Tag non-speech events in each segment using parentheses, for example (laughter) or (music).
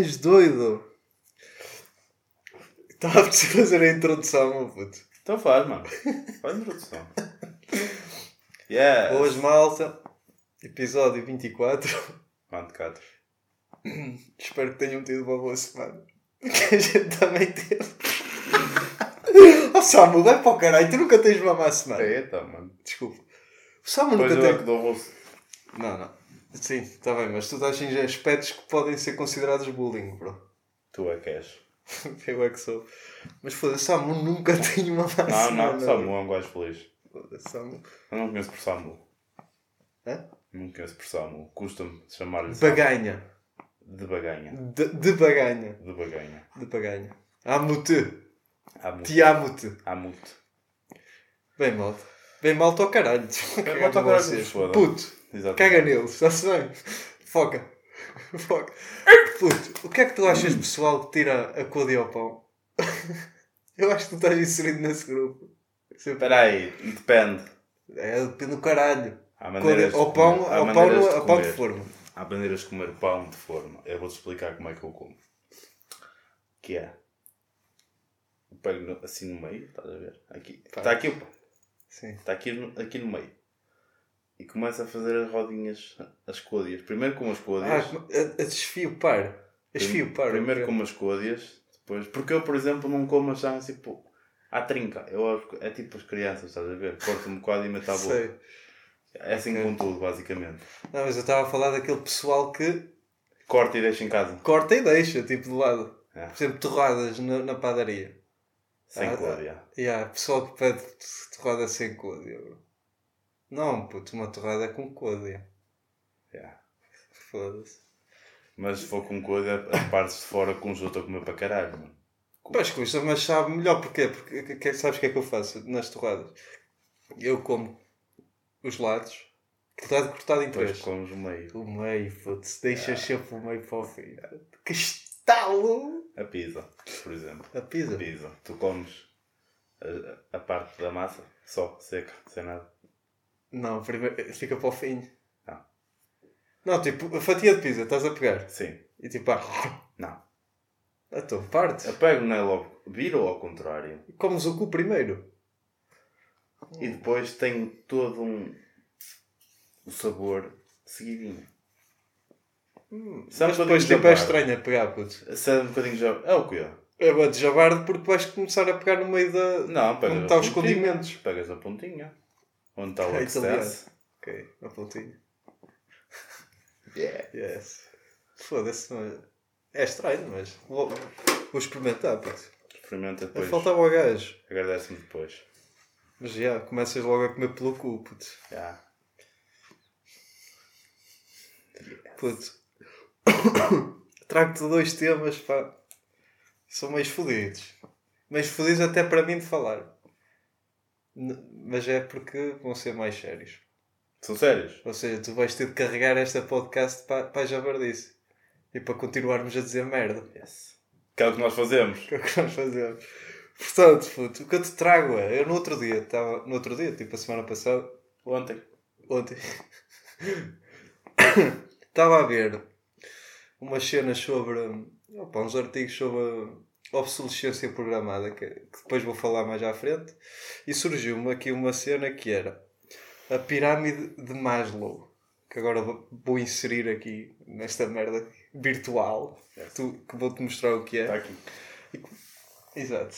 És doido. Estava a fazer a introdução, meu puto. Então faz, mano. Faz a introdução. Yeah. Boas, malta. Episódio 24. Quanto, Cato? Espero que tenham tido uma boa semana. Que a gente também teve. (laughs) oh, Samu, vai para o caralho. Tu nunca tens uma má semana. Eita, mano. Desculpa. O Samu nunca é teve. rosto. Não, não. Sim, está bem, mas tu estás em aspectos que podem ser considerados bullying, bro. Tu é que és. (laughs) Eu é que sou. Mas foda-se, Samu nunca (laughs) tem uma má Não, semana. não, Samu é um gajo feliz. Foda-se, Samu. Eu não conheço por Samu. Hã? Não conheço por Samu. Custa-me chamar-lhe. Baganha. De baganha. De, de baganha. De baganha. De baganha. Amo-te. Muito. Te amo-te. Há muito. Bem malta. Bem malta ao caralho. Bem malta ao caralho. Puto. Exatamente. Caga neles. Está-se bem. Foca. (laughs) Foca. Puto. O que é que tu achas, pessoal, que tira a cor ao pão? (laughs) Eu acho que tu estás inserido nesse grupo. Espera aí, depende. É, depende do caralho. Há maneiras de ao pão, comer. Há pão, maneiras de ao pão de comer. forma. Há maneiras de comer pão de forma. Eu vou-te explicar como é que eu como. Que é. Eu pego assim no meio, estás a ver? Aqui. Está aqui o pão. Sim. Está aqui, aqui no meio. E começa a fazer as rodinhas, as côdeas. Primeiro com as Ah, côdeas. a, a desfio par. A desfio par. Primeiro ok. como as côdeas, depois. Porque eu, por exemplo, não como as assim, tipo. À trinca. Eu, é tipo as crianças, estás a ver? Corto um bocado e meto à boca. Sei. É assim Ok. com tudo, basicamente. Não, mas eu estava a falar daquele pessoal que Corta e deixa em casa. corta e deixa, tipo de lado. É. Por exemplo, torradas na, na padaria. Sem Ah, côdea. E há pessoal que pede torrada sem côdea. bro. Não, puto, uma torrada é com côdea. Yeah. Foda-se. Mas se for com côdea, as partes de fora conjunto a comer para caralho, mano. Pois custa, mas sabe melhor porquê? Porque que- sabes o que é que eu faço nas torradas? Eu como os lados, que está cortado em três. comes o meio. O meio, foda-se, deixas sempre o meio para o fim. Que estalo! A pizza, por exemplo. A pizza. A pizza. Tu comes a, a parte da massa, só, seca, sem nada. Não, primeiro fica para o fim. Ah. Não, tipo, a fatia de pizza, estás a pegar. Sim. E tipo, ah, Não. então parte. Eu pego não é logo, viro ao contrário. Comes o cu primeiro. E depois tem todo um o sabor seguidinho. Sabe Mas depois tipo é estranho a pegar, puto. Sabe um bocadinho já. É o quê? É vou de jabarde porque vais começar a pegar no meio da. Não, pegas Onde a está os condimentos? Pegas a pontinha. Onde está o É italiano. excess. Ok, na pontinha. Yeah. Yes. Foda-se, mas. É estranho, mas. Vou, vou experimentar, puto. Experimenta depois. Faltava o gajo. Agradece-me depois. Mas já, começas logo a comer pelo cu, puto. Já. Puto. (coughs) Trago-te dois temas, pá. São meio fodidos. Meio fodidos até para mim de falar. Mas é porque vão ser mais sérios. São sérios? Ou seja, tu vais ter de carregar esta podcast para, para a jabardice. E para continuarmos a dizer merda. Yes. Que é o que nós fazemos. Que é o que nós fazemos. Portanto, puto, o que eu te trago é... Eu no outro dia, estava... No outro dia, tipo a semana passada... Ontem. Ontem. (coughs) Estava a ver umas cenas sobre. Opa, uns artigos sobre obsolescência programada, que, que depois vou falar mais à frente. E surgiu-me aqui uma cena que era a pirâmide de Maslow. Que agora vou- inserir aqui nesta merda virtual. Que, tu- que vou-te mostrar o que Está é. aqui. Exato.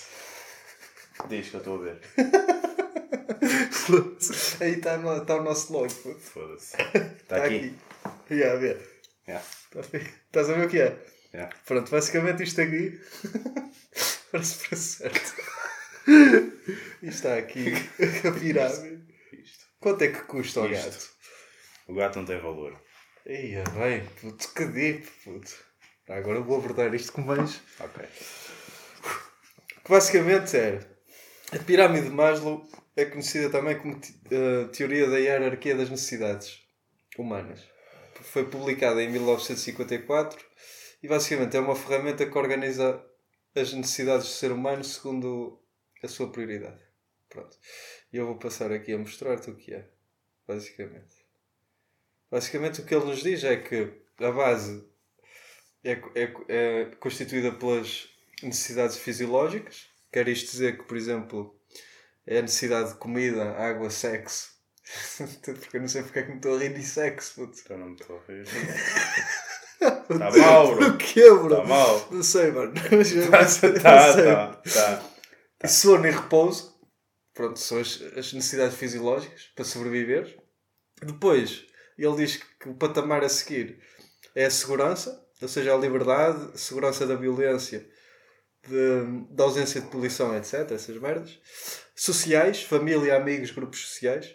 Diz que eu estou a ver. (laughs) Aí está está o nosso logo. Foda-se. Está (laughs) Está aqui. Já, a ver. Yeah. Tá. Estás a ver o que é? Yeah. Pronto, basicamente isto aqui (laughs) parece para certo. (laughs) Isto está aqui a pirâmide. Isto. Quanto é que custa o Isto. gato? O gato não tem valor. Ia bem, puto, que deep, puto. Agora eu vou abordar isto com mais. Ok. Que basicamente é a pirâmide de Maslow é conhecida também como eh, teoria da hierarquia das necessidades humanas. Foi publicada em 1954 e basicamente é uma ferramenta que organiza as necessidades do ser humano segundo a sua prioridade. Pronto. E eu vou passar aqui a mostrar-te o que é, basicamente. Basicamente o que ele nos diz é que a base é, é, é constituída pelas necessidades fisiológicas. Quer isto dizer que, por exemplo, é a necessidade de comida, água, sexo. (laughs) porque eu não sei porque é que me estou a rir de sexo, puto. Então não me estou a rir. (laughs) Está mal, bro. O quê, bro? Está mal. Não sei, mano. (laughs) Tá, Não sei. tá, tá, tá. E sono e repouso, pronto, são as, as necessidades fisiológicas para sobreviver. Depois, ele diz que o patamar a seguir é a segurança, ou seja, a liberdade, a segurança da violência, de- da ausência de poluição, etc. Essas merdas. Sociais, família, amigos, grupos sociais.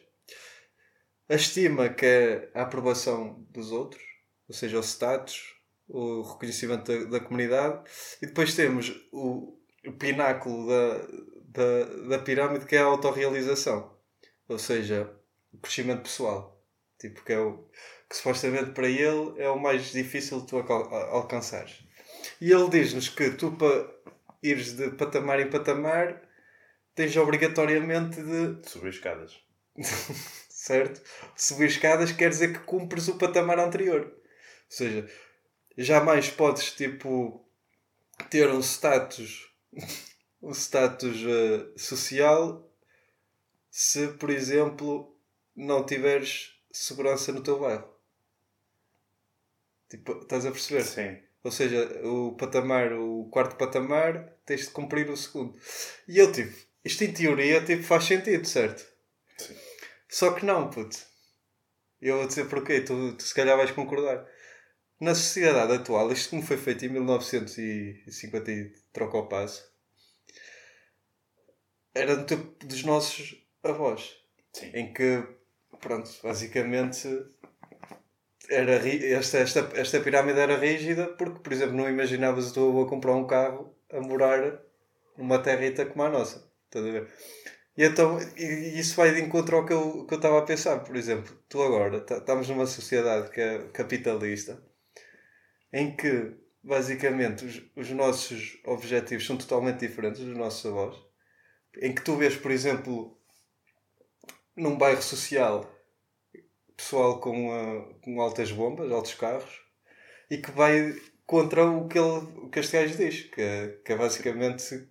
A estima, que é a aprovação dos outros, ou seja, o status, o reconhecimento da, da comunidade. E depois temos o, o pináculo da, da, da pirâmide, que é a autorrealização, ou seja, o crescimento pessoal. Tipo, que é o que supostamente para ele é o mais difícil de tu alcançares. E ele diz-nos que tu, para ires de patamar em patamar, tens obrigatoriamente de Subir escadas. (laughs) certo? Subir escadas quer dizer que cumpres o patamar anterior. Ou seja, jamais podes, tipo, ter um status, (laughs) um status eh, social se, por exemplo, não tiveres segurança no teu bairro. Tipo, estás a perceber? Sim. Ou seja, o patamar, o quarto patamar, tens de cumprir o segundo. E eu, tipo, isto em teoria tipo, faz sentido, certo? Sim. Só que não, puto. Eu vou dizer porquê, tu, tu se calhar vais concordar. Na sociedade atual, isto como foi feito em 1950 e troca o passo, era do tempo dos nossos avós Sim. em que, pronto, basicamente era, esta, esta, esta pirâmide era rígida porque, por exemplo, não imaginavas o teu avô comprar um carro a morar numa territa como a nossa. Estás a ver? E então, e e isso vai de encontro ao que eu que eu estava a pensar. Por exemplo, tu agora, tá- estamos numa sociedade que é capitalista em que, basicamente, os, os nossos objetivos são totalmente diferentes dos nossos avós. Em que tu vês, por exemplo, num bairro social pessoal com, ah, com altas bombas, altos carros e que vai contra o que, ele, o que este gajo diz, que que é basicamente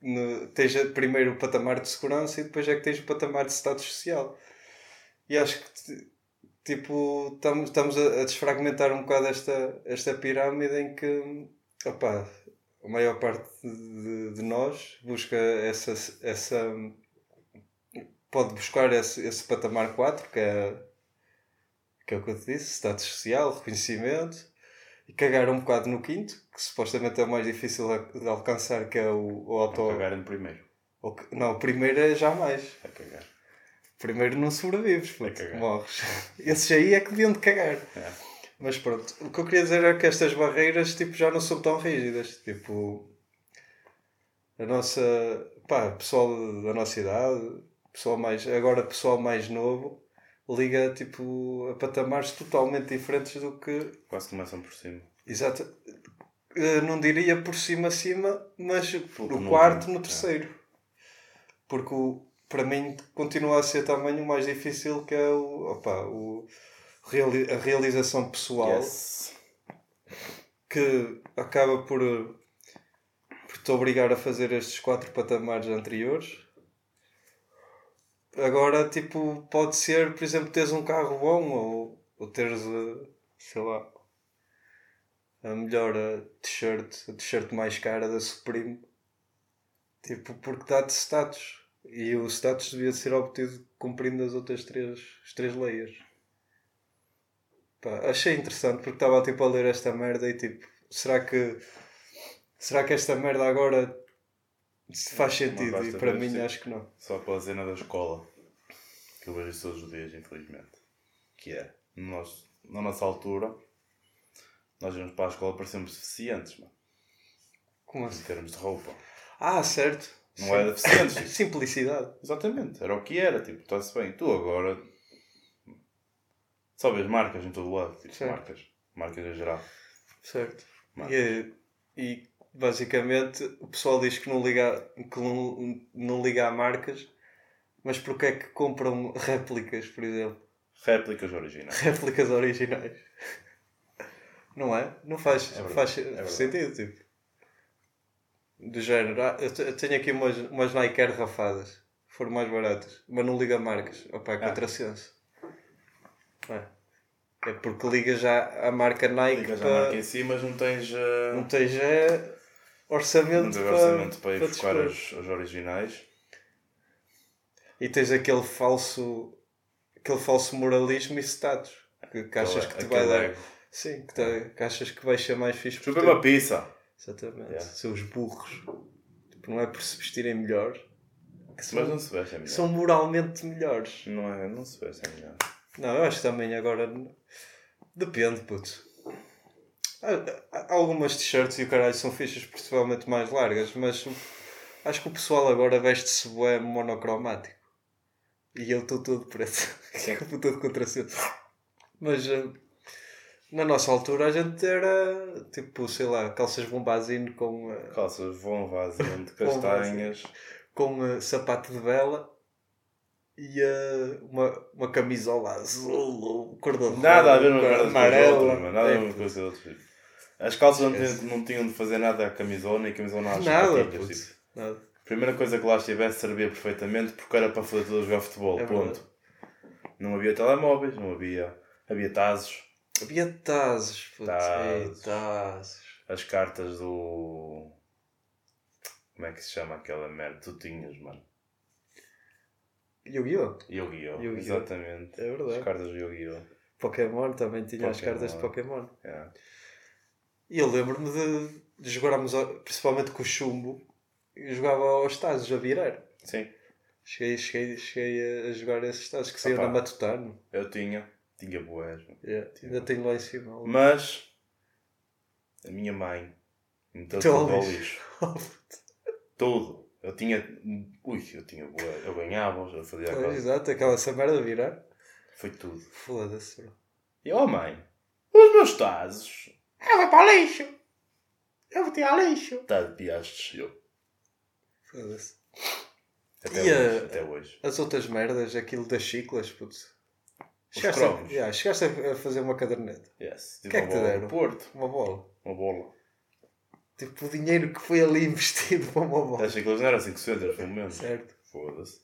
no, tens primeiro o patamar de segurança e depois é que tens o patamar de status social. E acho que tipo estamos, estamos a, desfragmentar um bocado esta, esta pirâmide em que opá, a maior parte de, de nós busca essa, essa pode buscar esse, esse patamar 4, que é, que é o que eu te disse, status social, reconhecimento, e cagar um bocado no quinto, que supostamente é o mais difícil de alcançar, que é o, o auto... Vou cagar em primeiro. o que- Não, o primeiro é jamais. A cagar. Primeiro não sobrevives, puto, morres. (laughs) Esses aí é que deviam de cagar. É. Mas pronto, o que eu queria dizer é que estas barreiras tipo, já não são tão rígidas. Tipo, a nossa, pá, pessoal da nossa idade, pessoal mais, agora pessoal mais novo, liga tipo, a patamares totalmente diferentes do que. Quase começam por cima. Exato. eh, Não diria por cima acima, mas no no quarto, no é. terceiro. Porque o, para mim continua a ser também o mais difícil que é o, opa, o, reali- a realização pessoal Yes. que acaba por, por te obrigar a fazer estes quatro patamares anteriores. Agora, tipo, pode ser, por exemplo, teres um carro bom ou, ou teres, eh, sei lá, a melhor eh, t-shirt, a t-shirt mais cara da Supreme. Tipo, porque dá-te status. E o status devia ser obtido cumprindo as outras três, as três leis. Pá, achei interessante porque estava tipo a ler esta merda e tipo, será que será que esta merda agora faz sentido? E para mim sim. acho que não. Só pela cena da escola. Que eu vejo isso todos os dias, infelizmente. Que é, nosso, na nossa altura, nós íamos para a escola parecemos deficientes, mano. Como Em assim? termos de roupa. Ah, certo. Não Sim. era deficientes. (laughs) tipo. Simplicidade. Exatamente, era o que era, tipo, está-se bem. Tu agora só vês marcas em todo lado, tipo, Certo. marcas. Marcas em geral. Certo. Marcas. E, e basicamente o pessoal diz que não liga, que não, não liga a marcas, mas porque é que compram réplicas, por exemplo? Réplicas originais. Réplicas originais. Não é? Não faz, É faz é sentido, tipo. Do género, ah, eu, te- eu tenho aqui umas, umas Nike Air rafadas. Foram mais baratas. Mas não liga marcas. Opa, é Ah. contrassenso. É. É porque liga já a marca Nike Ligas a para... marca em si, mas não tens, eh, Não tens é, orçamento, não tens para, orçamento para ir para buscar os, os originais. E tens aquele falso aquele falso moralismo e status que, que achas que te vai dar. Sim, que, te- que achas que vai ser mais fixe Chupa uma pizza. Exatamente. Yeah. Seus burros. Tipo, não é por se vestirem melhor que são, Mas não se veste é melhor. são moralmente melhores. Não é, não se veste é melhor. Não, eu acho que também agora. Depende, puto. Há- Algumas t-shirts e o caralho são fichas possivelmente mais largas, mas acho que o pessoal agora veste-se bué monocromático. E eu estou todo preto. (laughs) Estou todo contracento. Mas eh, na nossa altura a gente era tipo, sei lá, calças bombazine com, eh, Calças vazio de (laughs) castanhas. com eh, sapato de vela e eh, uma, uma camisola azul ou cor de Nada a ver uma as amarela. Nada a ver uma coisa as outras. As calças não tinham, não tinham de fazer nada à camisola, nem a camisola nada às Nada, sapatilhas, puto. tipo. Nada. A primeira coisa que lá estivesse servia perfeitamente porque era para fazer tudo jogar futebol. É ponto. Não havia telemóveis, não havia. Havia tazos, Havia tazos, puto. Tazos. Ei, tazos. as cartas do. Como é que se chama aquela merda? Tu tinhas, mano. Yu-Gi-Oh! Yu-Gi-Oh! Yu-Gi-Oh! Exatamente. É verdade. As cartas do Yu-Gi-Oh! Pokémon também tinha as Pokémon. cartas de Pokémon. Yeah. E eu lembro-me de, de jogarmos, principalmente com o chumbo, e jogava aos tazos a virar. Sim, Cheguei, cheguei, cheguei a jogar esses tazos que saíam na Matutano. eu tinha. Tinha boés. mano. Yeah, Ainda tenho lá em cima. Mas. A minha mãe. Meteu Meteu tudo ao lixo. (laughs) Tudo. Eu tinha. Ui, eu tinha boé. Eu ganhava, eu fazia a Pois, coisa. Exato, aquela essa merda virar. Foi tudo. Foda-se, bro. E oh mãe, os meus tazos. Eu vou para o lixo! Eu vou tirar lixo! Tá de piastres. Eu. Foda-se. Até E a- hoje. Até hoje. As outras merdas, aquilo das chiclas, putz. Chegaste, a, yeah, chegaste a fazer uma caderneta. Yes. que é que te deram? Porto. Uma bola. Uma bola. Tipo, o dinheiro que foi ali (laughs) investido para uma bola. Achei que eles não eram 5 centros no momento. Certo. Foda-se.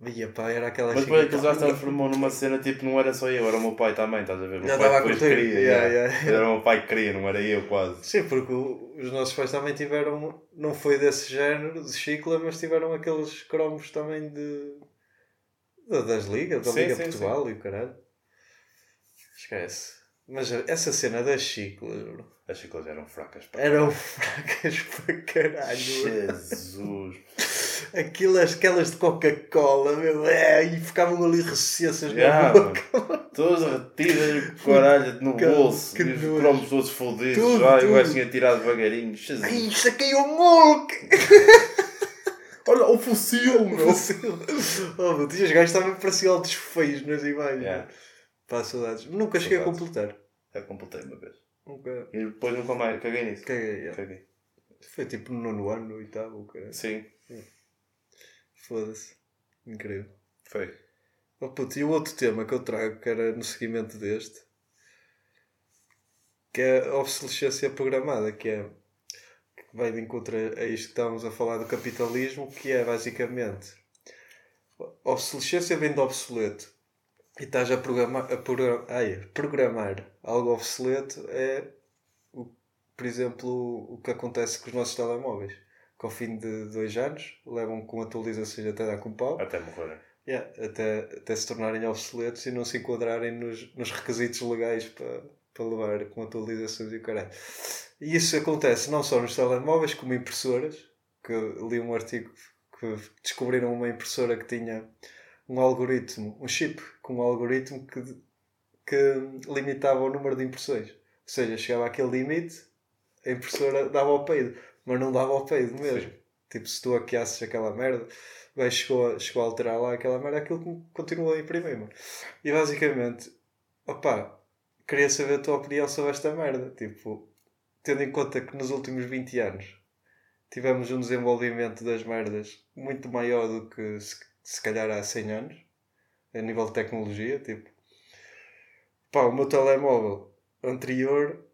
Via pá, era aquela Mas depois aquilo já se transformou numa cena tipo, não era só eu, era o meu pai também, estás a ver? O meu Já pai estava a curtir. queria. Yeah, yeah. Era o meu pai que queria, não era eu quase. Sim, porque o- os nossos pais também tiveram, não foi desse género, de chicla, mas tiveram aqueles cromos também de. Da- das ligas, da Sim, Liga sim, Portugal e o caralho. Esquece. Mas essa cena das chiclas, bro, As chiclas eram fracas. pá. eram fracas (laughs) para caralho. Jesus. Aquilo, aquelas de Coca-Cola, meu, é, e ficavam ali recessas Yeah, na boca. Todas retidas, caralho, no bolso. que e os cromos todos fodidos. Tudo, o tudo. gajo tinha tirado devagarinho. Jesus. Ai, isto aqui é o Mulk! (laughs) Olha, o fossil, meu. (laughs) oh, meu, os gajos pareciam altos feios nas imagens. Yeah. Pá, saudades. Nunca cheguei a completar. Já completei uma vez. Nunca. E depois nunca mais. Caguei nisso. Caguei, yeah. Caguei. Foi tipo no nono ano e tal, o cara. Sim, Foda-se. Incrível. foi. Oh, puto, e o outro tema que eu trago, que era no seguimento deste, que é a obsolescência programada, que é que vai de encontro a isto que estávamos a falar do capitalismo, que é basicamente obsolescência vem do obsoleto e estás a programar, a progra- ai, programar algo obsoleto é o, por exemplo o que acontece com os nossos telemóveis que ao fim de dois anos levam com atualizações até dar com pau Até morrer. Yeah, até, até se tornarem obsoletos e não se enquadrarem nos, nos requisitos legais para, para levar com atualizações e o caralho. E isso acontece não só nos telemóveis, como impressoras, que li um artigo que descobriram uma impressora que tinha um algoritmo, um chip com um algoritmo que, que limitava o número de impressões. Ou seja, chegava àquele limite, a impressora dava ao peido, mas não dava ao peido mesmo. Sim. Tipo, se tu hackeasses aquela merda, gajo chegou a, chegou a alterar lá aquela merda, aquilo continuou a imprimir, mano. E basicamente, opá, queria saber a tua opinião sobre esta merda. Tipo, tendo em conta que nos últimos 20 anos tivemos um desenvolvimento das merdas muito maior do que se, se calhar há 100 anos, a nível de tecnologia. Tipo, pá, o meu telemóvel anterior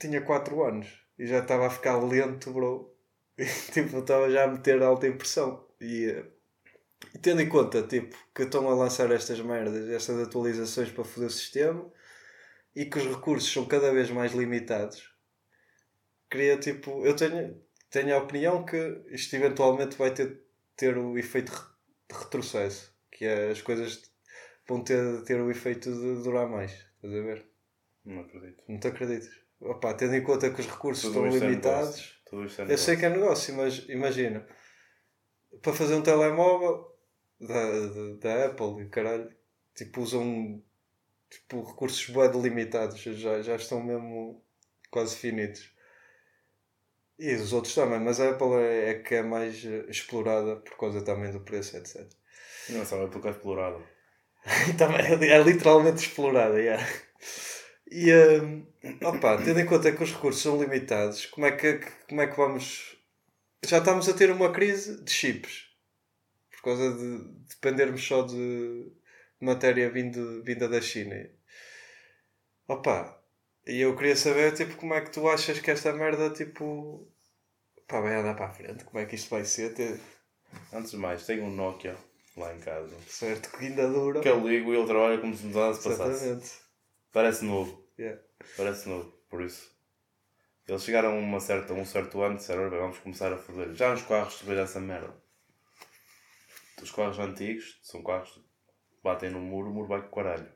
tinha 4 anos e já estava a ficar lento, bro. (laughs) E, tipo, estava já a meter alta impressão. E, e tendo em conta, tipo, que estão a lançar estas merdas, estas atualizações para foder o sistema e que os recursos são cada vez mais limitados, queria, tipo, eu tenho, tenho a opinião que isto eventualmente vai ter, ter o efeito de retrocesso, que é as coisas vão ter, ter o efeito de durar mais. Estás a ver? Não acredito. Não te acreditas? Opa, tendo em conta que os recursos Tudo estão é limitados. negócio. Tudo isto é Eu sei que é negócio, mas imagina, para fazer um telemóvel da, da, da Apple e caralho, tipo, usam tipo, recursos bué delimitados, já, já estão mesmo quase finitos. E os outros também, mas a Apple é, é que é mais eh, explorada por causa também do preço, etc. Não sabe porque é explorado. (laughs) também é, literalmente explorada, yeah. E, hum, opa, tendo em conta que os recursos são limitados, como é que, como é que vamos. Já estamos a ter uma crise de chips por causa de dependermos só de matéria vindo, vinda da China. Opa, e eu queria saber tipo, como é que tu achas que esta merda tipo, pá, vai andar para a frente? Como é que isto vai ser? Antes de mais, tenho um Nokia lá em casa. certo que ainda dura. Que eu ligo e ele trabalha como se nada se passasse. Exatamente. Parece novo. Yeah. Parece novo, por isso. Eles chegaram a uma certa, um certo ano e disseram, "Olha, vamos começar a foder. Já nos carros se vê essa merda. Os carros antigos são carros batem no muro, o muro vai com o caralho.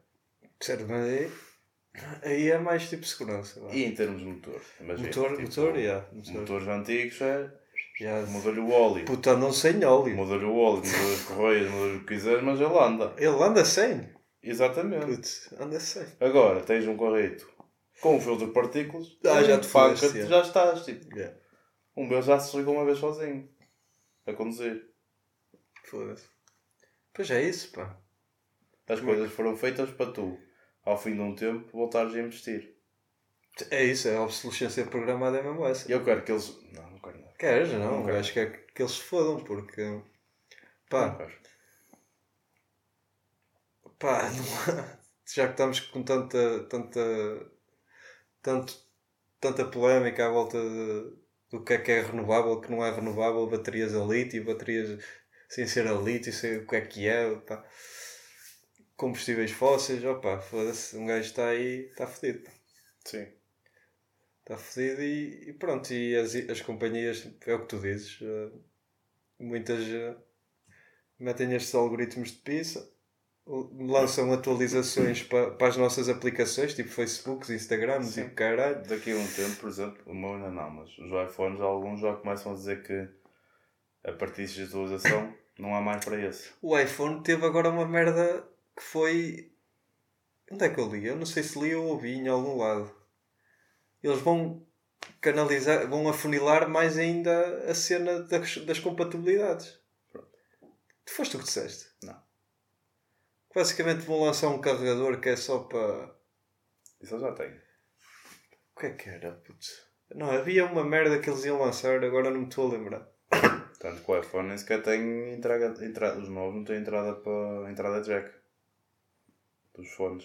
Certo, mas aí, aí é mais tipo segurança. E em termos de motor, imagina. Motor, tipo, motor, yeah, motor. Motores antigos é. Já Mudou-lhe o óleo. puta andam sem óleo. Mudou-lhe o óleo, mudou as correias, mudou-lhe o que quiser, mas ele anda. Ele anda sem. Exatamente. Putz, anda sem. Agora tens um carrito com um filtro de partículas. Ah, já te fodeste, já estás. Tipo, Yeah. um meu já se ligou uma vez sozinho. A conduzir. Foda-se. Pois é isso, pá. As coisas foram feitas para tu, ao fim de um tempo, voltares a investir. É isso, é a obsolescência programada é mesmo essa. Eu quero que eles. Não, não quero nada. Queres, não? Não Eu quero. acho que é que eles se fodam, porque. Não Pá, quero. pá, (laughs) não há- já que estamos com tanta. tanta. tanto, tanta polémica à volta de, do que é que é renovável, o que não é renovável, baterias a lítio, baterias sem ser a lítio, sei o que é que é, pá. Combustíveis fósseis, opá, foda-se, um gajo está aí, está fodido. Sim. Está fodido e, e pronto, e as, as companhias, é o que tu dizes, eh, muitas eh, metem estes algoritmos de pizza, lançam atualizações para, para as nossas aplicações, tipo Facebook, Instagram Sim. e o caralho. Daqui a um tempo, por exemplo, o meu ainda não, mas os iPhones, alguns já começam a dizer que a partir de atualização não há mais para esse. O iPhone teve agora uma merda que foi. Onde é que eu li? Eu não sei se li ou ouvi em algum lado. Eles vão canalizar, vão afunilar mais ainda a cena das, das compatibilidades. Tu foste tu que disseste? Não. Basicamente vão lançar um carregador que é só para. Isso eu já tenho. O que é que era, putz? Não, havia uma merda que eles iam lançar, agora não me estou a lembrar. Tanto que o iPhone nem sequer tem entrada, entrada os novos não têm entrada para entrada jack dos fones.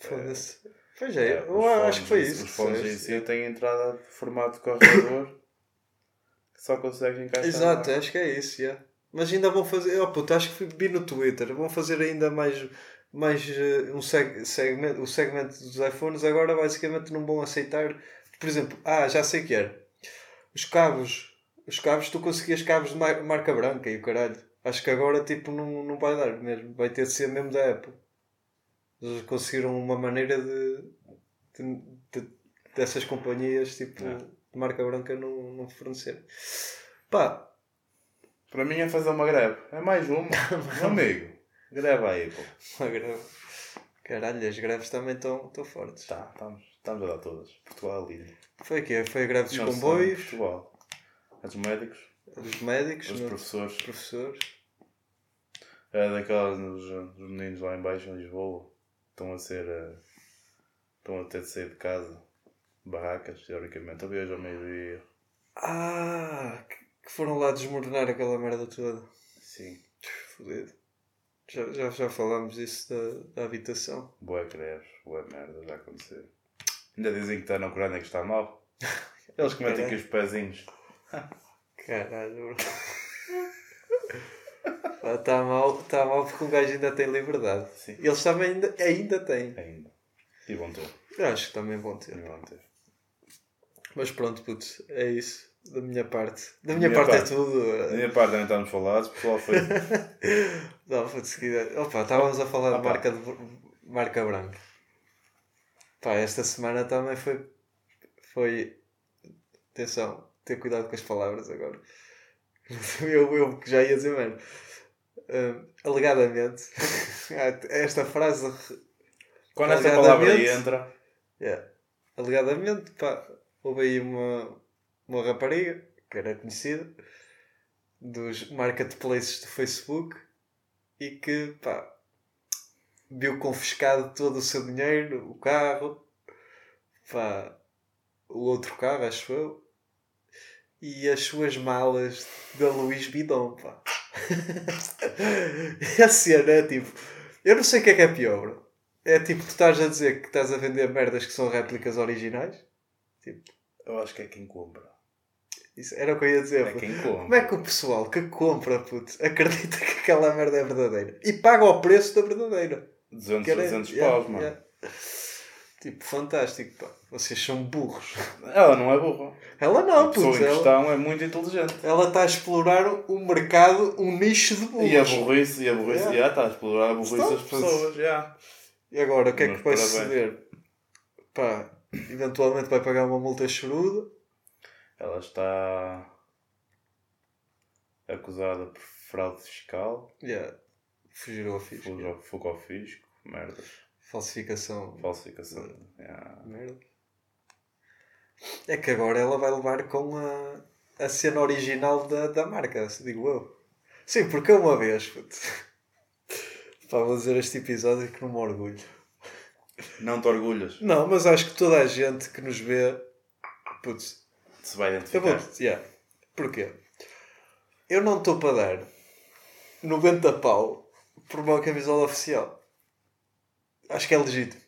Foda-se. Pois é, É, eu os acho que foi fones- isso. Os que fones em si têm entrada de formato carregador (laughs) que só consegues encaixar. Exato, acho que é isso, yeah. Mas ainda vão fazer. Oh, puto, acho que vi no Twitter. Vão fazer ainda mais. mais eh, um seg segmento, o segmento dos iPhones agora basicamente não vão aceitar. Por exemplo, ah, já sei que era. Os cabos. Os cabos, tu conseguias cabos de mar- marca branca e o caralho. Acho que agora tipo não, não vai dar mesmo. Vai ter de ser mesmo da Apple. Eles conseguiram uma maneira de. de- de- dessas companhias tipo É. de marca branca não, não fornecer. Pá, Para mim é fazer uma greve. É mais uma. (laughs) Meu amigo. Greve aí, pô. Uma greve. Caralho, as greves também estão fortes. Tá, estamos, estamos a dar todas. Portugal é lindo. Foi o quê? Foi a greve dos Não, comboios, Portugal. A dos médicos, dos médicos, dos dos professores. professores. É daquelas dos, dos meninos lá em baixo em Lisboa. Estão a ser. eh, estão a ter de sair de casa. Barracas, teoricamente. Eu vi hoje ao meio-dia. Ah, que foram lá desmoronar aquela merda toda. Sim. Fodido. Já, já, já falámos disso da, da habitação. Boa greves, boa merda, já aconteceu. Ainda dizem que está na Ucrânia que está mal. (laughs) Eles comentam aqui os pezinhos. (laughs) Caralho, bro. Está mal, tá mal porque o gajo ainda tem liberdade. Sim. Eles também ainda, ainda têm. Ainda. E vão ter. Eu acho que também vão ter. Vão ter. Mas pronto, putz, é isso. Da minha parte. Da minha, minha parte, parte. é tudo. Da minha parte também estamos falados. Pessoal foi. (laughs) Não, putz, se quiser. Opa, estávamos a falar de Opa. marca, de, marca branca. Pá, esta semana também foi. Foi. Atenção, ter cuidado com as palavras agora. (laughs) Eu, eu que já ia dizer, mano. Hum, alegadamente, (laughs) esta frase Quando esta palavra aí entra. Yeah. Alegadamente, pá, houve aí uma, uma rapariga, que era conhecida, dos marketplaces do Facebook, e que, pá, viu confiscado todo o seu dinheiro, o carro, pá, o outro carro, acho eu, e as suas malas da Louis Vuitton, pá. (laughs) a cena é tipo, eu não sei o que é que é pior. É tipo, tu estás a dizer que estás a vender merdas que são réplicas originais? Tipo, Eu acho que é quem compra. isso era o que eu ia dizer. É puto. quem Como compra. é que o pessoal que compra, puto, acredita que aquela merda é verdadeira? E paga o preço da verdadeira. 200, Que era- 300 yeah, paus, mano. yeah. Tipo, fantástico, pá. Vocês são burros. Ela não é burra. Ela A não, pessoa puto. em Ela, questão é muito inteligente. ela está a explorar um mercado, um nicho de burros. E a burrice, e a burrice, Yeah. já está a explorar a burrice das pessoas, já. E agora, o que é Mas que vai suceder? Pá, eventualmente vai pagar uma multa choruda. Ela está acusada por fraude fiscal, Yeah. Fugir ao fisco. fuga ao- fisco, merda, Falsificação. falsificação. Yeah. Merda. É que agora ela vai levar com a, a cena original da, da marca, digo eu. Sim, porque eu uma vez, puto, (laughs) pá, vou dizer este episódio que não me orgulho. Não te orgulhas, Não, mas acho que toda a gente que nos vê, putz, se vai eu identificar. vou, yeah. Porquê? Eu não estou para dar 90 pau por uma camisola oficial. Acho que é legítimo.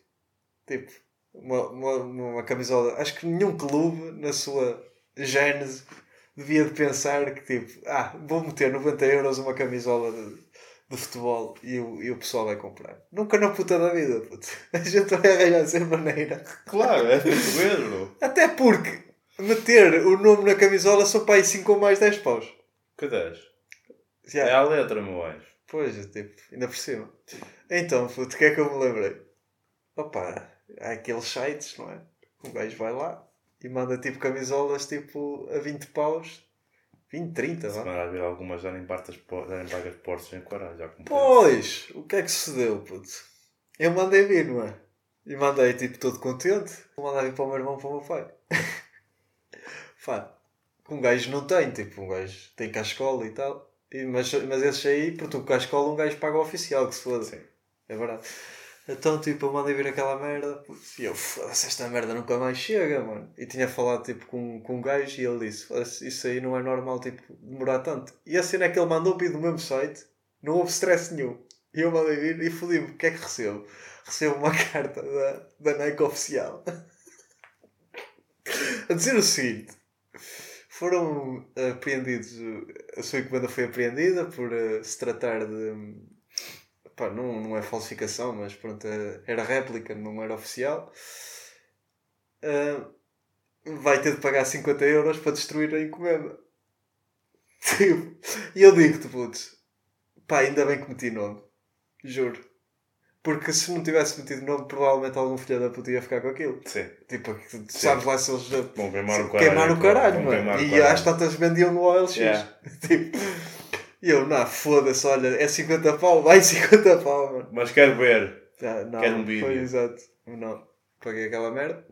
Tipo, uma, uma, uma camisola. Acho que nenhum clube, na sua gênese, devia de pensar que, tipo, ah, vou meter 90 euros uma camisola de, de futebol e o, e o pessoal vai comprar. Nunca na puta da vida, puto. (laughs) A gente vai arranjar sem maneira. Claro, é bro. Até porque meter o nome na camisola são para aí 5 ou mais 10 paus. Que 10? Já. É a letra, meu anjo. Pois, tipo, ainda por cima. Então, puto, o que é que eu me lembrei? Opa, há aqueles sites, não é? O gajo vai lá e manda tipo camisolas tipo a 20 paus. 20, 30, Se vá. mandar vir algumas já nem, partas, já nem pagas portos em caralho, já comprei. Pois, o que é que se deu, puto? Eu mandei vir, não é? E mandei tipo todo contente. Vou mandar vir para o meu irmão para o meu pai. (laughs) Pá, um gajo não tem, tipo, um gajo tem cá a escola e tal. Mas, mas esses aí, porque tu com a escola um gajo paga o oficial, que se foda. Sim. É verdade. Então, tipo, eu mandei vir aquela merda e eu, foda-se, esta merda nunca mais chega, mano. E tinha falado, tipo, com, com um gajo e ele disse, "Foda-se, isso aí não é normal, tipo, demorar tanto. E a cena é que ele mandou vir do mesmo site, não houve stress nenhum. E eu mandei vir e fodi-me, o que é que recebo? Recebo uma (laughs) carta da, da Nike oficial. (laughs) a dizer o seguinte. Foram apreendidos, a sua encomenda foi apreendida por eh, se tratar de pá, não, não é falsificação, mas pronto, eh, era réplica, não era oficial. Ah, vai ter de pagar 50 euros para destruir a encomenda. (laughs) E eu digo-te, putz, pá, ainda bem que meti nome. Juro. Porque se não tivesse metido nome, provavelmente algum filho da puta ia ficar com aquilo. Sim. Tipo, tu sabes lá se eles Vão queimar o caralho. queimar o caralho, mano. queimar E às tantas vendiam no OLX. Yeah. (laughs) Tipo, e eu, não, foda-se, olha, é 50 pau, vai (laughs) 50 pau, mano. Mas quero ver. Já, não, Quero um vídeo. Foi exato. Não, paguei aquela merda.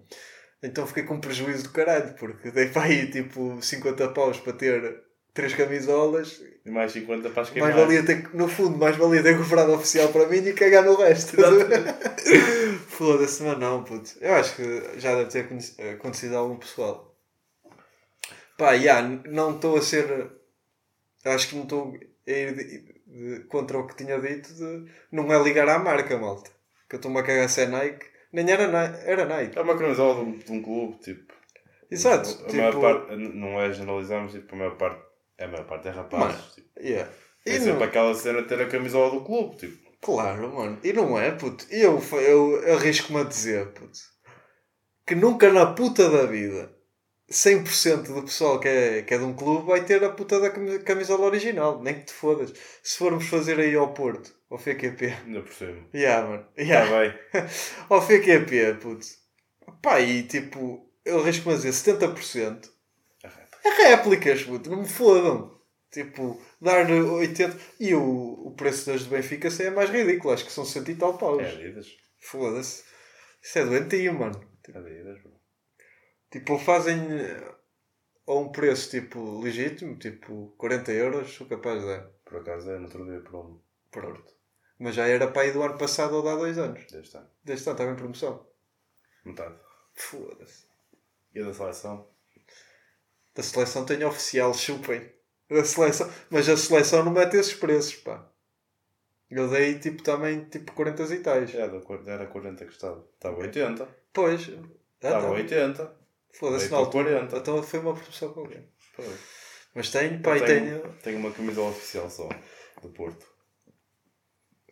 Então fiquei com um prejuízo do caralho, porque dei para aí tipo 50 paus para ter três camisolas. E mais 50 para as. Mais valia ter, no fundo, mais valia ter comprado oficial para mim e cagar no resto. (laughs) Foda-se, mas não, puto. Eu acho que já deve ter aconte- acontecido a algum pessoal. Pá, já, não estou a ser. Acho que não estou a ir de- de- contra o que tinha dito de não é ligar à marca, malta. Que eu estou-me a cagar se é Nike. Nem era, era Nike. É uma camisola de um, de um clube, tipo. Exato. A tipo, maior parte, não é generalizarmos, tipo, a maior parte, a maior parte é rapazes. Mano, Tipo, yeah. E é não- sempre aquela cena de ter a camisola do clube, tipo. Claro, mano. E não é, puto. E eu, eu, eu arrisco-me a dizer, puto, que nunca na puta da vida 100% do pessoal que é, que é de um clube vai ter a puta da cami- camisola original. Nem que te fodas. Se formos fazer aí ao Porto, ao FQP. Ainda por cima. Yeah, mano. Está Yeah. bem. (laughs) Ao FQP, puto. Pá, e tipo, eu arrisco-me a dizer 70% Arreta. É réplicas, puto. Não me fodam. Tipo, dar 80. E o, o preço das do Benfica assim, é mais ridículo. Acho que são 100 e tal paus. É Adidas. Foda-se. Isso é doentio, mano. Adidas, bro. Tipo, fazem eh, a um preço tipo legítimo, tipo 40 euros, sou capaz de dar. Por acaso é no outro dia por um Pronto. Mas já era para aí do ano passado ou de há dois anos. deste ano. Deste ano estava em promoção. Metade. Foda-se. E a da seleção? Da seleção tem oficial, chupem. Da seleção. Mas a seleção não mete esses preços, pá. Eu dei tipo também tipo 40 e tais. Era, da quar- era 40 que estava. Estava 80. Pois. Ah, Estava tá. 80. Foda-se Veio na para altura. 40. Então foi uma promoção qualquer. Foi. Mas tenho, pá, tenho, tenho. tenho uma camisola oficial só. Do Porto.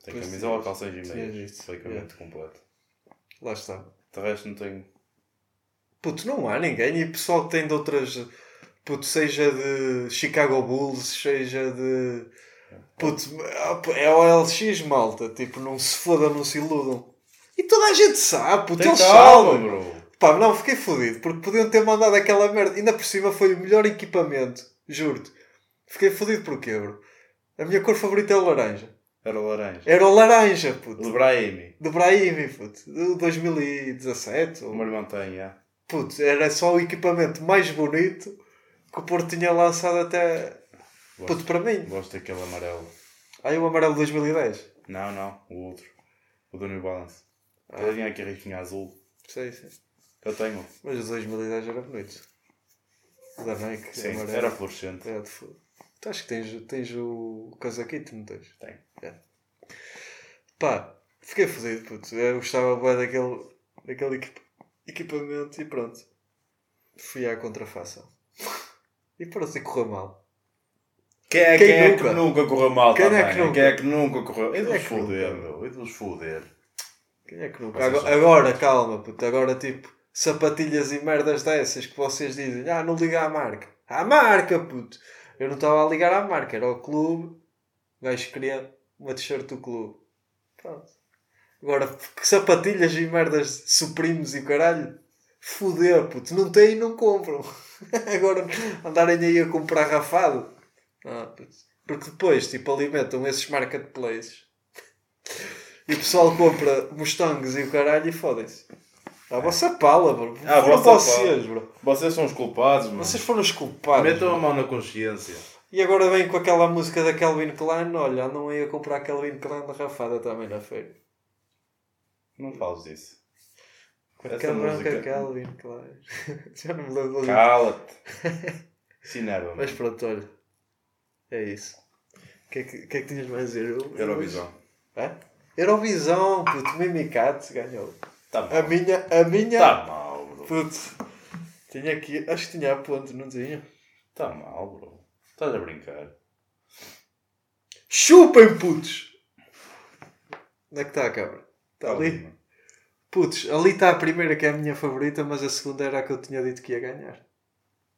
Tenho Pois camisola, tinhas. calções e meias. visto, Basicamente completo. Lá está. De resto não tenho. Puto, não há ninguém. E pessoal que tem de outras. Puto, seja de Chicago Bulls, seja de. Puto, é o LX malta. Tipo, não se fodam, não se iludam. E toda a gente sabe, puto, eles sabem. bro. Pá, não, fiquei fodido. Porque podiam ter mandado aquela merda. Ainda por cima foi o melhor equipamento. Juro-te. Fiquei fodido porquê, bro? A minha cor favorita é o laranja. Era laranja. Era o laranja, puto. O Brahimi. Do Brahimi, puto. Do 2017. O ou- tem, já. Putz, era só o equipamento mais bonito que o Porto tinha lançado até. Puto, Gosto, para mim. gosto daquele amarelo. Aí o amarelo 2010. Não, não. O outro. O do New Balance. Ah. Ele tinha aqui a risquinha azul. Sei, sei. Eu tenho. Mas o 2010 era bonito. O da Nike. Sim, amarelo. era fluorescente. É, de fogo. Tu acho que tens, tens o casaquito, não tens? Tenho. É. Pá, fiquei fodido, puto. Eu gostava bem daquele, daquele equip- equipamento e pronto. Fui à contrafação. E pronto, e correu mal. Quem é, Quem quem é que nunca correu mal Quem é também? que nunca? Quem é que nunca correu? E é dos que foder, meu. E dos foder. Quem é que nunca? Agora, agora, calma, puto. Agora, tipo, sapatilhas e merdas dessas que vocês dizem, ah, não liga à marca. À marca, puto! Eu não estava a ligar à marca, era ao clube. O gajo queria uma t-shirt do clube. Pronto. Agora, que sapatilhas e merdas suprimos e o caralho. Foder, puto. Não tem e não compram. (laughs) Agora, andarem aí a comprar rafado. Ah, puto. Porque depois, tipo, alimentam esses marketplaces. (laughs) E o pessoal compra Mustangs e o caralho e fodem-se. À vossa pala, bro. À foram vossa vocês, bro. Vocês são os culpados, mano. Vocês foram os culpados. Metam a mão na consciência. E agora vem com aquela música da Calvin Klein. Olha, andam aí a comprar Calvin Klein da Rafada também na feira. Não fales disso. Essa branca música- Calvin Klein. (laughs) Já não me lembro. Cala-te. Enerva-me. (laughs) Mas pronto, olha. É isso. O que, é que, que é que tinhas mais a dizer? Eu- Eurovisão. Hã? Eurovisão, puto. Mimicat ganhou. Tá A mal. minha. A minha. Tá mal, bro. Putz, tinha aqui, acho que tinha a ponte, não tinha? Tá mal, bro. Estás a brincar. Chupem, putos! Onde é que está a câmara? Está Tá ali? mano. Putz, ali está a primeira que é a minha favorita, mas a segunda era a que eu tinha dito que ia ganhar.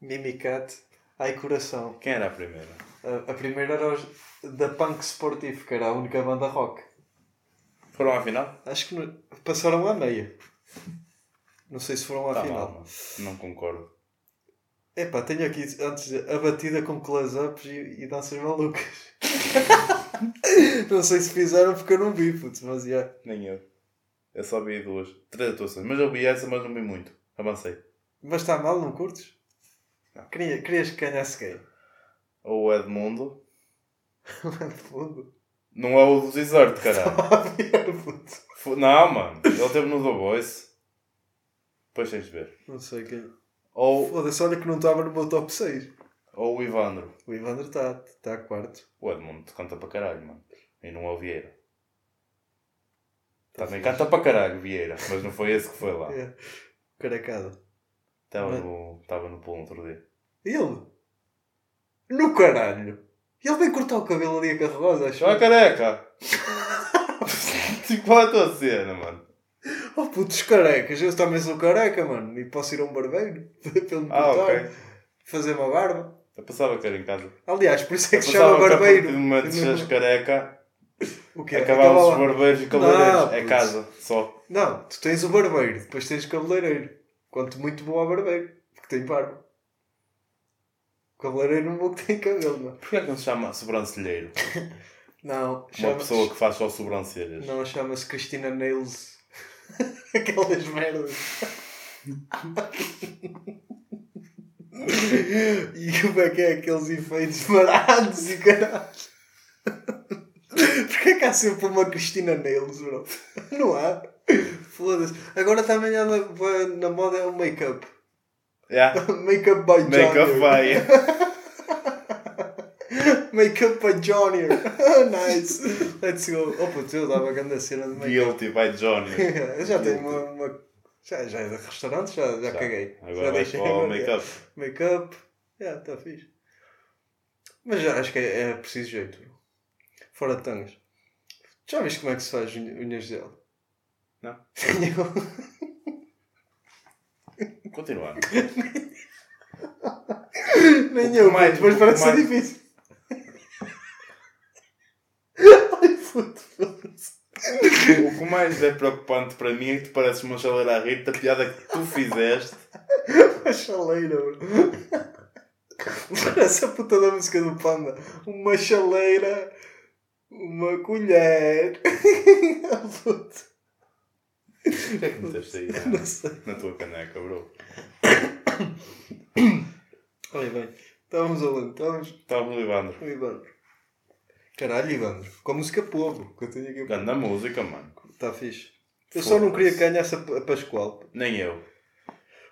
Mimicat, ai coração. Quem era a primeira? A, a primeira era os, da Punk Sportivo, que era a única banda rock. Foram à final? Acho que no- passaram a meia. Não sei se foram à Tá final. mal. Não concordo. Epá, tenho aqui antes a batida com close-ups e, e danças malucas. (laughs) não sei se fizeram porque eu não vi, putz, mas já. Nem eu. Eu só vi duas. Três atuações. Mas eu vi essa, mas não vi muito. Avancei. Mas está mal, não curtes? Não. Queria, querias que ganhasse quem? Ou o Edmundo. (laughs) Lá de fundo. Não é o do Desert, caralho. Não, mano. Ele teve no The Voice. Depois tens de ver. Não sei quem. Ou, Foda-se, olha que não estava no meu top 6. ou o Ivandro. O Ivandro está tá a quarto. O Edmundo canta para caralho, mano. E não é o Vieira. Também canta para caralho, Vieira, mas não foi esse que foi lá. (laughs) É. Caracada. Estava Mas- no, estava no pulo outro dia. Ele? No caralho. Ele vem cortar o cabelo ali a carrosa, acho. Chama careca! (laughs) Tipo, qual é a tua cena, mano? Oh putos carecas, eu também sou careca, mano. E posso ir a um barbeiro para ele me Ah, cortar, ok. fazer uma barba. Eu pensava que era em casa. Aliás, por isso é que se chama barbeiro. do momento sejas careca, O quê? acabavam os barbeiros e cabeleireiros. Não, é putz. casa, só. Não, tu tens o barbeiro, depois tens o cabeleireiro. Quanto muito bom ao barbeiro, porque tem barba. O cabeleireiro não vou que tem cabelo, não. Porquê é que não se chama sobrancelheiro? (laughs) Não, Uma chama pessoa que faz só sobrancelhas. Não, chama-se Cristina Nails. (laughs) Aquelas merdas. (laughs) e como é que é aqueles efeitos parados e caralho? É que há sempre uma Cristina Nails, bro? (laughs) Não há? Foda-se. Agora também anda na moda é o make-up. Yeah. (laughs) Make-up by Johnny. Make-up vai. (laughs) Make-up by Johnny. nice. Let's go. Oh puto, eu dava a grande cena de make-up. Guilty by Johnny. Eu já tenho uma. uma- já, já é de restaurante, já, já, Já. caguei. Agora já o make-up. Make-up. Já, está fixe. Mas já acho que é, é preciso jeito. Fora de tangas. Já viste como é que se faz unha- unhas de gel? Não. (laughs) Continuando. Nem eu, mais- mas parece ser mais- difícil. Ai, foda-se. O que mais é preocupante para mim é que tu pareces uma chaleira a rir da piada que tu fizeste. (laughs) Uma chaleira, bro. Parece a puta da música do Panda. Uma chaleira, uma colher. Puta, O que é que meteste aí Não na, sei. na tua caneca, bro? Olha bem, estávamos aonde? Estávamos Estava o Livandro. no Ivandro. Caralho, Ivandro. Com a música povo. Que eu tenho aqui. Ganda música, mano. Está fixe. Eu só não queria que ganhasse a a Pascoal. Nem eu.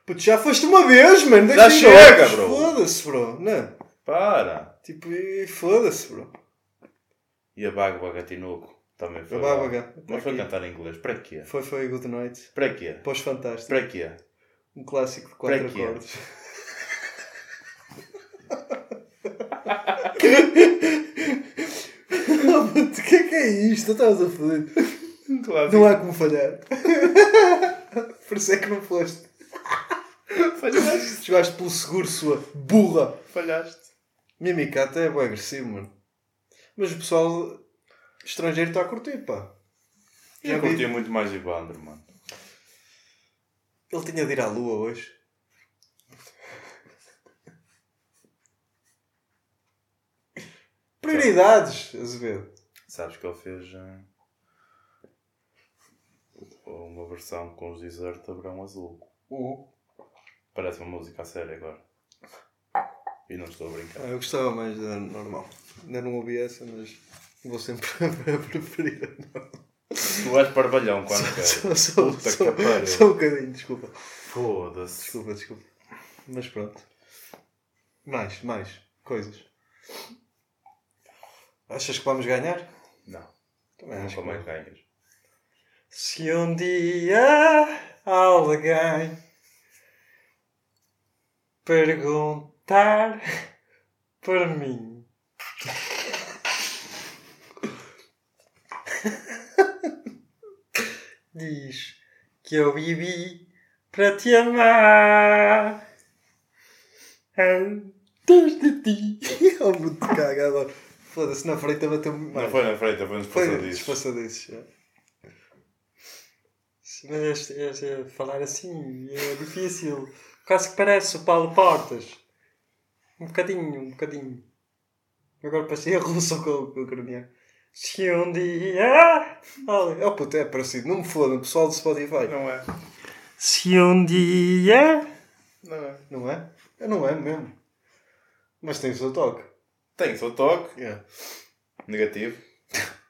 Puto, já foste uma vez, mano. Já chega, bro. Foda-se, bro. Não. Para! Tipo, e foda-se, bro. E a Bagua Gatinuco também foi. A lá. Bábaga. Mas foi cantar em inglês. Para quê? Foi, foi Good Night. Para quê? Pós-fantástico. Para quê? Um clássico de quatro Para acordes. o (laughs) que é que é isto? Estavas a foder. Claro. Não há como falhar. (laughs) Por isso é que não foste. Falhaste. Jogaste pelo seguro, sua burra. Falhaste. Mimicata é bem agressivo, mano. Mas o pessoal estrangeiro está a curtir, pá. Já Eu vi- curti muito mais Ivandro, mano. Ele tinha de ir à lua hoje. Prioridades, Azevedo. Sabes que ele fez eh, uma versão com os Desert Abrão Azul. Uh. Parece uma música a sério agora. E não estou a brincar. Ah, eu gostava mais da normal. Ainda não ouvi essa, mas vou sempre a (laughs) preferir a normal. Tu és parvalhão quando queres. Só, Puta que só um bocadinho, desculpa. Foda-se. Desculpa, desculpa. Mas pronto. Mais, mais coisas. Achas que vamos ganhar? Não, Também acho nunca que mais não. ganhas. Se um dia alguém perguntar por mim. (laughs) Diz que eu vivi para te amar. Antes de ti. Oh, muito cagado. Foda-se, na frente bateu-me mais. Não foi na frente, foi nos Foi passadiços. é. Mas este, este, falar assim é difícil. Quase que parece o Paulo Portas. Um bocadinho, um bocadinho. Agora parecia russo com com o ucraniano. Se um dia. Oh puto, é parecido. Não me fodam, pessoal do Spotify. Não é. Se um dia. Não é. Não é? É, Não é mesmo. Mas tem o seu toque. Tem seu toque. Yeah. Negativo. (laughs)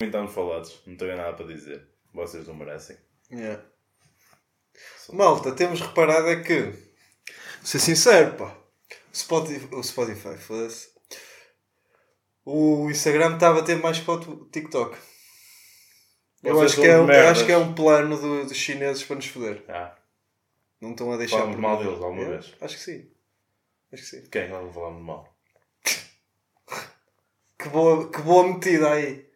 Estamos falados. Não tenho nada para dizer. Vocês não merecem. Yeah. Malta, temos reparado é que, vou ser sincero, pá, Spotify, o Spotify, foda-se. O Instagram estava a ter mais para o TikTok. Eu Vocês acho, que é, um- eu merdas. acho que é um plano do- dos chineses para nos foder. Ah, Não estão a deixar. Falamos por- mal deles alguma É? vez? Acho que sim. Acho que sim. quem é que nós não falamos mal? (laughs) Que boa, que boa metida aí.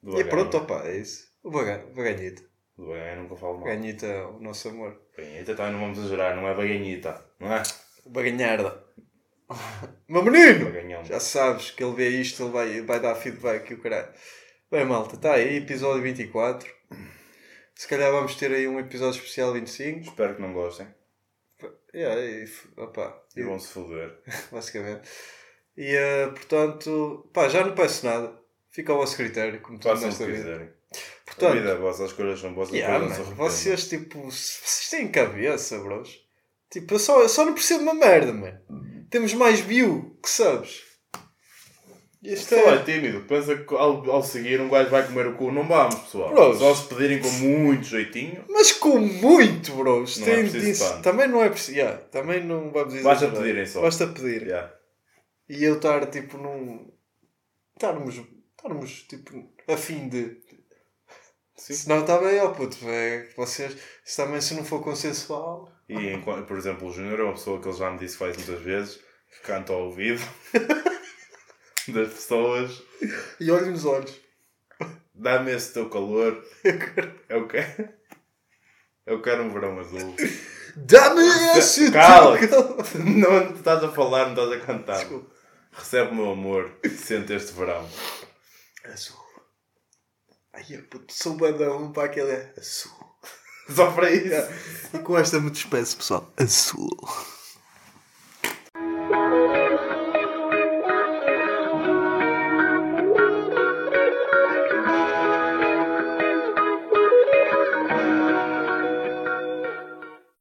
Do E Baganha. pronto, opa, é isso. O baga- baganhita. Do Baganha nunca falo mal. Baganhita o nosso amor. Baganhita também não vamos exagerar, não é baganhita, não é? Baganharda. (laughs) Meu menino! Baganhão. Já sabes que ele vê isto, ele vai, vai dar feedback e o caralho. Bem, malta, está aí, episódio 24. Se calhar vamos ter aí um episódio especial 25. Espero que não gostem. Yeah, e, opa, E vão se foder. (laughs) basicamente. E eh, portanto, pá, já não peço nada. Fica ao vosso critério, como tudo nesta vida. quiserem. A Portanto, vida é vossa, as escolhas são vossas. yeah, mano, vocês tipo, vocês têm cabeça, bros. Tipo, eu só, eu só não percebo uma merda, mano. Temos mais view que sabes. Isto Só é é. tímido. Pensa que ao, ao seguir um gajo vai comer o cu. Não vamos, pessoal. Bros. Só se pedirem com muito jeitinho. Mas com muito, bros. Não é Tem preciso disso-. Também não é preciso. yeah, também não vamos dizer. Basta pedirem só. Basta pedir. Yeah. E eu estar tipo num. Estarmos. Estarmos tipo a fim de. Sim. Senão está bem, ó puto. É, vocês. Se também se não for consensual. E, por exemplo, o Júnior é uma pessoa que ele já me disse faz muitas vezes. Que canta ao ouvido. (laughs) das pessoas. E olho nos olhos. Dá-me esse teu calor. Eu quero. Eu quero um verão azul. Dá-me esse Cala-te. teu- Não estás a falar, não estás a cantar. Desculpa. Recebe o meu amor. Sente este verão. Azul. Ai, eu puto, sou badão para aquele azul. (laughs) Só para isso. E com esta me despeço, pessoal. Azul.